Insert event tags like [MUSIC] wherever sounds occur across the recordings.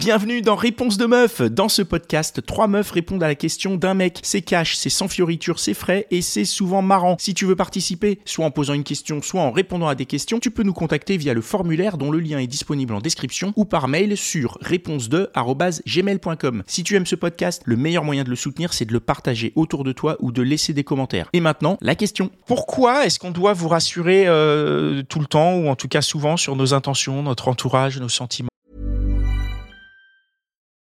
Bienvenue dans Réponse de meuf. Dans ce podcast, trois meufs répondent à la question d'un mec. C'est cash, c'est sans fioriture, c'est frais et c'est souvent marrant. Si tu veux participer, soit en posant une question, soit en répondant à des questions, tu peux nous contacter via le formulaire dont le lien est disponible en description ou par mail sur réponse2@gmail.com. Si tu aimes ce podcast, le meilleur moyen de le soutenir, c'est de le partager autour de toi ou de laisser des commentaires. Et maintenant, la question. Pourquoi est-ce qu'on doit vous rassurer euh, tout le temps ou en tout cas souvent sur nos intentions, notre entourage, nos sentiments?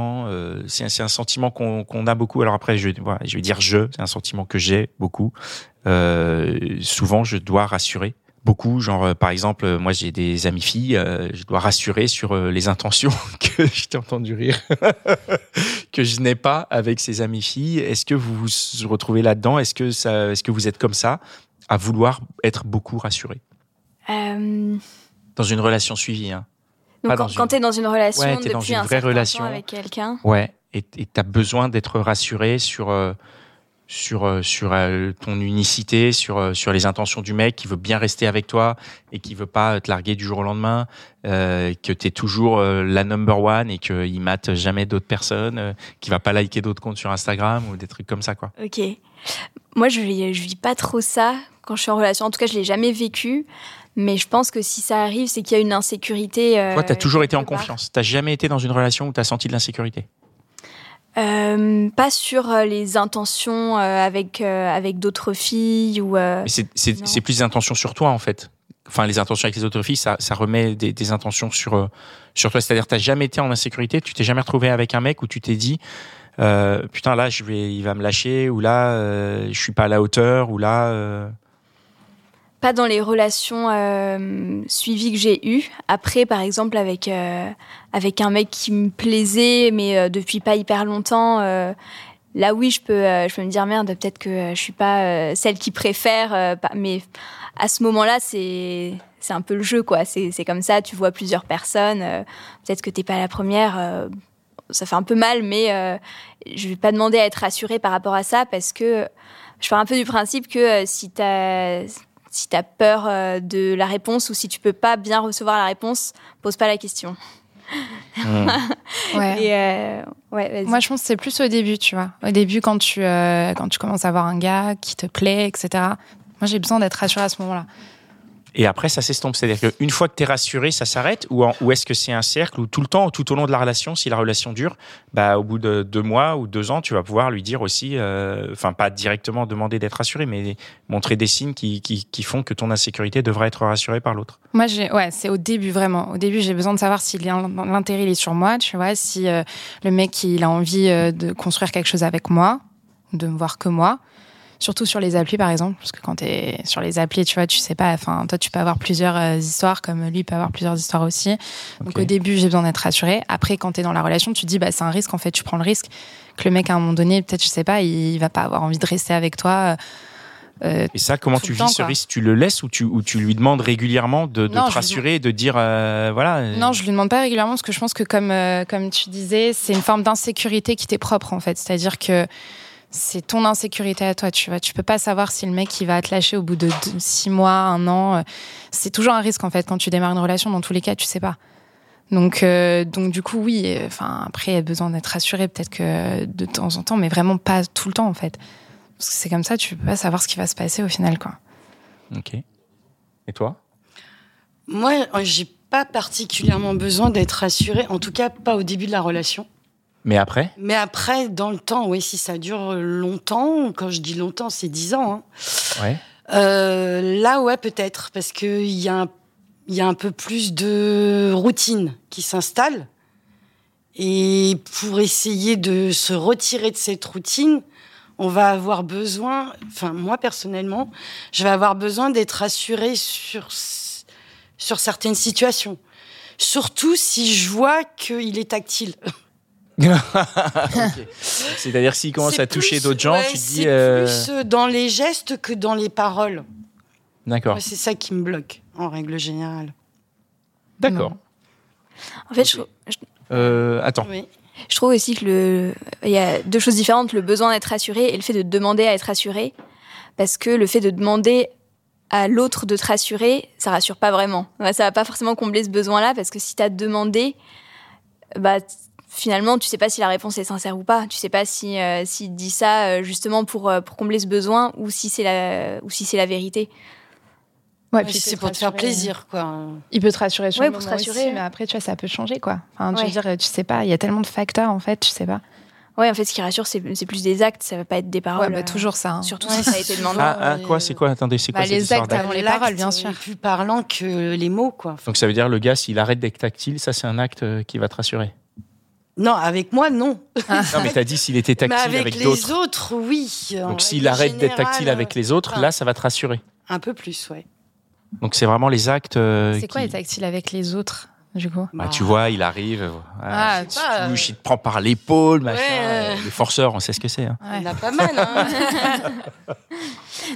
Euh, c'est un sentiment qu'on a beaucoup. Alors après, je, voilà, je vais dire je, c'est un sentiment que j'ai beaucoup. Euh, souvent, je dois rassurer beaucoup. Genre, euh, par exemple, moi, j'ai des amies filles, euh, je dois rassurer sur les intentions [LAUGHS] que je t'ai entendu rire, [LAUGHS] que je n'ai pas avec ces amies filles. Est-ce que vous vous retrouvez là-dedans? Est-ce que ça, est-ce que vous êtes comme ça, à vouloir être beaucoup rassuré dans une relation suivie hein donc quand, quand une- tu es dans une relation Ouais, dans une un vraie relation. avec quelqu'un, Ouais, et tu as besoin d'être rassuré sur euh, sur euh, sur euh, ton unicité, sur sur les intentions du mec qui veut bien rester avec toi et qui veut pas te larguer du jour au lendemain, que tu es toujours la number one et qu'il mate jamais d'autres personnes, qui va pas liker d'autres comptes sur Instagram ou des trucs comme ça quoi. ok. Moi, je, je vis pas trop ça quand je suis en relation. En tout cas, je l'ai jamais vécu. Mais je pense que si ça arrive, c'est qu'il y a une insécurité. euh, Toi, tu as toujours été en part. confiance. T'as jamais été dans une relation où tu as senti de l'insécurité? Euh, pas sur euh, les intentions avec, avec d'autres filles ou. c'est- plus des intentions sur toi, en fait. Enfin, les intentions avec les autres filles, ça, ça remet des, des intentions sur, sur toi. C'est-à-dire, tu n'as jamais été en insécurité, tu t'es jamais retrouvé avec un mec où tu t'es dit, euh, putain, là, je vais, il va me lâcher, ou là, euh, je suis pas à la hauteur, ou là. euh, dans les relations euh, suivies que j'ai eues. Après, par exemple, avec, euh, avec un mec qui me plaisait, mais euh, depuis pas hyper longtemps, là oui, je peux, je peux me dire merde, peut-être que je suis pas celle qui préfère. mais à ce moment-là, c'est un peu le jeu, quoi. C'est comme ça, tu vois plusieurs personnes. peut-être que t'es pas la première. ça fait un peu mal, mais euh, je vais pas demander à être rassurée par rapport à ça parce que je pars un peu du principe que si t'as si tu as peur euh, de la réponse ou si tu peux pas bien recevoir la réponse, pose pas la question. Ouais. [LAUGHS] Et euh, ouais. Moi, je pense que c'est plus au début, tu vois. Au début, quand tu, euh, quand tu commences à avoir un gars qui te plaît, etc. Moi, j'ai besoin d'être rassurée à ce moment-là. Et après, ça s'estompe. C'est-à-dire qu'une fois que tu es rassuré, ça s'arrête Ou, est-ce que c'est un cercle où tout le temps, tout au long de la relation, si la relation dure, bah, au bout de deux mois ou deux ans, tu vas pouvoir lui dire aussi, euh, enfin, pas directement demander d'être rassuré, mais montrer des signes qui, qui, font que ton insécurité devrait être rassurée par l'autre. Moi, ouais, c'est au début vraiment. Au début, j'ai besoin de savoir si l'intérêt est sur moi, tu vois, si euh, le mec il a envie euh, de construire quelque chose avec moi, de me voir que moi. Surtout sur les applis, par exemple, parce que quand t'es sur les applis, tu vois, tu sais pas. Enfin, toi, tu peux avoir plusieurs euh, histoires, comme lui peut avoir plusieurs histoires aussi. Donc, au début, j'ai besoin d'être rassurée. Après, quand t'es dans la relation, tu te dis, bah, c'est un risque. En fait, tu prends le risque que le mec, à un moment donné, peut-être, je sais pas, il va pas avoir envie de rester avec toi. Euh, Et ça, comment tu vis temps, ce quoi. risque? Tu le laisses ou tu, ou tu lui demandes régulièrement de, de Non, te lui rassurer et de dire, euh, voilà. euh, Non, je lui demande pas régulièrement parce que je pense que comme euh, comme tu disais, c'est une forme d'insécurité qui t'est propre en fait. C'est-à-dire que c'est ton insécurité à toi. Tu vois, tu peux pas savoir si le mec il va te lâcher au bout de deux- six mois, un an. euh, C'est toujours un risque en fait quand tu démarres une relation. Dans tous les cas, tu sais pas. Donc euh, donc du coup oui. euh, Enfin après, il y a besoin d'être rassuré peut-être que de temps en temps, mais vraiment pas tout le temps en fait. Parce que c'est comme ça, tu peux pas savoir ce qui va se passer au final quoi. Ok. Et toi? Moi, j'ai pas particulièrement besoin d'être rassurée, en tout cas pas au début de la relation. Mais après Mais après, dans le temps, oui, si ça dure longtemps, quand je dis longtemps, c'est 10 ans. hein. Ouais. Euh, là, ouais, peut-être, parce qu'il y, a un- y a un peu plus de routine qui s'installe. Et pour essayer de se retirer de cette routine, on va avoir besoin, enfin moi personnellement, je vais avoir besoin d'être rassurée sur, sur certaines situations. Surtout si je vois qu'il est tactile. [LAUGHS] [LAUGHS] [LAUGHS] C'est-à-dire s'il commence à toucher d'autres gens, ouais, tu te c'est dis. euh, plus euh, dans les gestes que dans les paroles. D'accord. C'est ça qui me bloque, en règle générale. D'accord. En fait, je, Euh, attends. Oui. je trouve aussi que le, il y a deux choses différentes le besoin d'être rassuré et le fait de demander à être rassuré. Parce que le fait de demander à l'autre de te rassurer, ça rassure pas vraiment. Ça va pas forcément combler ce besoin-là parce que si tu as demandé, bah, t- finalement, tu sais pas si la réponse est sincère ou pas. Tu sais pas si euh, s'il dit ça euh, justement pour, euh, pour combler ce besoin ou si c'est la, ou si c'est la vérité. Ouais, Ouais, puis si c'est pour te faire plaisir, quoi. Il peut te rassurer sur Ouais, le pour te rassurer, aussi, mais après, tu vois, ça peut changer, quoi. Enfin, tu Ouais. veux dire, tu sais pas, il y a tellement de facteurs, en fait, tu sais pas. Ouais, en fait, ce qui rassure, c'est c'est plus des actes, ça va pas être des paroles. Ouais, bah, euh, toujours ça. hein. Surtout Ouais, si ça a été demandé. Ah, ah, quoi, c'est quoi Attendez, c'est quoi Bah, cette les actes d'acte avant les paroles, bien sûr. plus parlant que les mots, quoi. Donc ça veut dire le gars, s'il arrête d'être tactile, ça c'est un acte qui va te rassurer. Non, avec moi, non. Non, mais t'as dit s'il était Mais tactile avec, avec, les d'autres. autres, oui. Donc s'il arrête d'être tactile avec les autres, enfin, là ça va te rassurer. Un peu plus, ouais. Donc c'est vraiment les actes. euh, C'est quoi qui- être tactile avec les autres, du coup? Bah, tu vois, il arrive, euh, Ah, il te je sais pas, touche, il te prend par l'épaule, machin. Ouais, euh, euh. Les forceurs, on sait ce que c'est. hein. Il y en a pas mal, hein. [LAUGHS] [LAUGHS]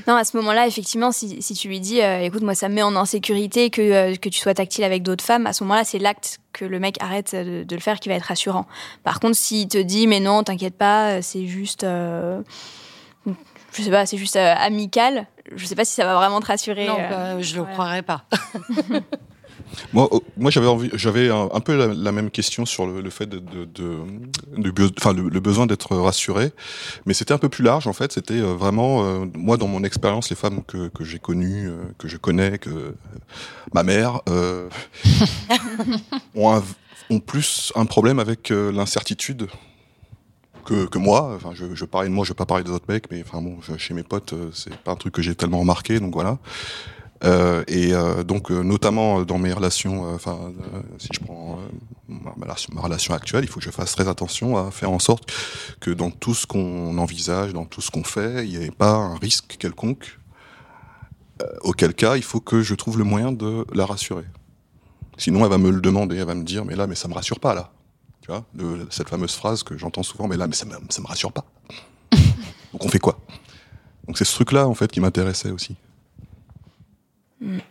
Non, à ce moment-là, effectivement, si, si tu lui dis, euh, écoute, moi, ça me met en insécurité que, euh, que tu sois tactile avec d'autres femmes, à ce moment-là, c'est l'acte que le mec arrête de, de le faire qui va être rassurant. Par contre, s'il te dit, mais non, t'inquiète pas, euh, c'est juste, euh, je sais pas, c'est juste euh, amical, je sais pas si ça va vraiment te rassurer. non, euh. bah, je le voilà. croirais pas. [LAUGHS] Moi, oh, moi j'avais envie, j'avais un, un peu la, la même question sur le, le fait de, de, de, de be- enfin, le, le besoin d'être rassuré, mais c'était un peu plus large en fait. C'était euh, vraiment, euh, moi, dans mon expérience, les femmes que, que j'ai connues, euh, que je connais, que euh, ma mère, euh, [LAUGHS] ont, un- ont plus un problème avec euh, l'incertitude. Que, que moi, enfin, je, je parle de moi, je vais pas parler des autres mecs, mais enfin bon, chez mes potes, euh, c'est pas un truc que j'ai tellement remarqué, donc voilà. Euh, et euh, donc, euh, notamment dans mes relations, enfin, euh, si je prends ma, relation- actuelle, il faut que je fasse très attention à faire en sorte que dans tout ce qu'on envisage, dans tout ce qu'on fait, il n'y ait pas un risque quelconque. Auquel cas, il faut que je trouve le moyen de la rassurer. Sinon, elle va me le demander, elle va me dire, mais là, mais ça me rassure pas là. Tu vois, le- cette fameuse phrase que j'entends souvent, mais là, mais ça me, ça me rassure pas. [LAUGHS] donc on fait quoi? Donc c'est ce truc-là en fait qui m'intéressait aussi.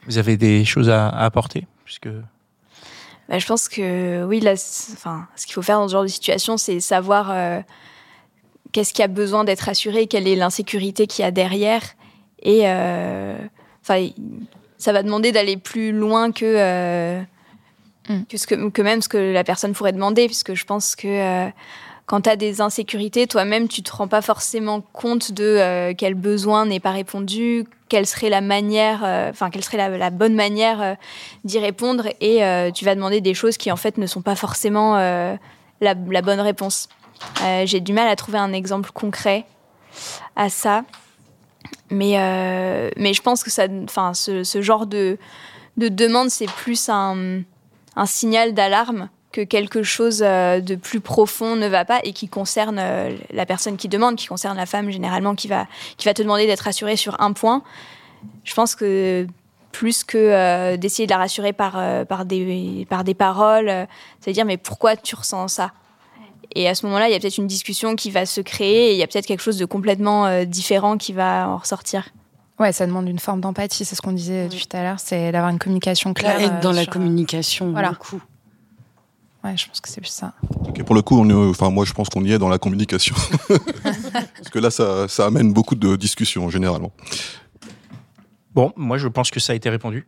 Vous avez des choses à, à apporter puisque... Bah, je pense que oui, là, enfin, ce qu'il faut faire dans ce genre de situation, c'est savoir euh, qu'est-ce qui a besoin d'être assuré, quelle est l'insécurité qu'il y a derrière. Et euh, enfin, ça va demander d'aller plus loin que, euh, Mm. que, ce que, que même ce que la personne pourrait demander, puisque je pense que euh, quand tu as des insécurités, toi-même, tu te rends pas forcément compte de euh, quel besoin n'est pas répondu, quelle serait la manière, euh, enfin, quelle serait la, bonne manière euh, d'y répondre, et tu vas demander des choses qui, en fait, ne sont pas forcément la, bonne réponse. J'ai du mal à trouver un exemple concret à ça. Mais, mais je pense que ça, ce, ce genre de, de demande, c'est plus un, un signal d'alarme que quelque chose euh, de plus profond ne va pas et qui concerne euh, la personne qui demande, qui concerne la femme généralement, qui va, qui va te demander d'être rassurée sur un point. Je pense que plus que euh, d'essayer de la rassurer par, euh, par, des, par des paroles, euh, ça veut dire mais pourquoi tu ressens ça? Et à ce moment-là, il y a peut-être une discussion qui va se créer et il y a peut-être quelque chose de complètement différent qui va en ressortir. Ouais, ça demande une forme d'empathie, c'est ce qu'on disait Oui. tout à l'heure, c'est d'avoir une communication claire. Là, être dans euh, la communication, voilà. beaucoup. Ouais, je pense que c'est plus ça. Ok, pour le coup, on est, enfin moi je pense qu'on y est dans la communication, [LAUGHS] parce que là ça, ça amène beaucoup de discussions généralement. Bon, moi je pense que ça a été répondu.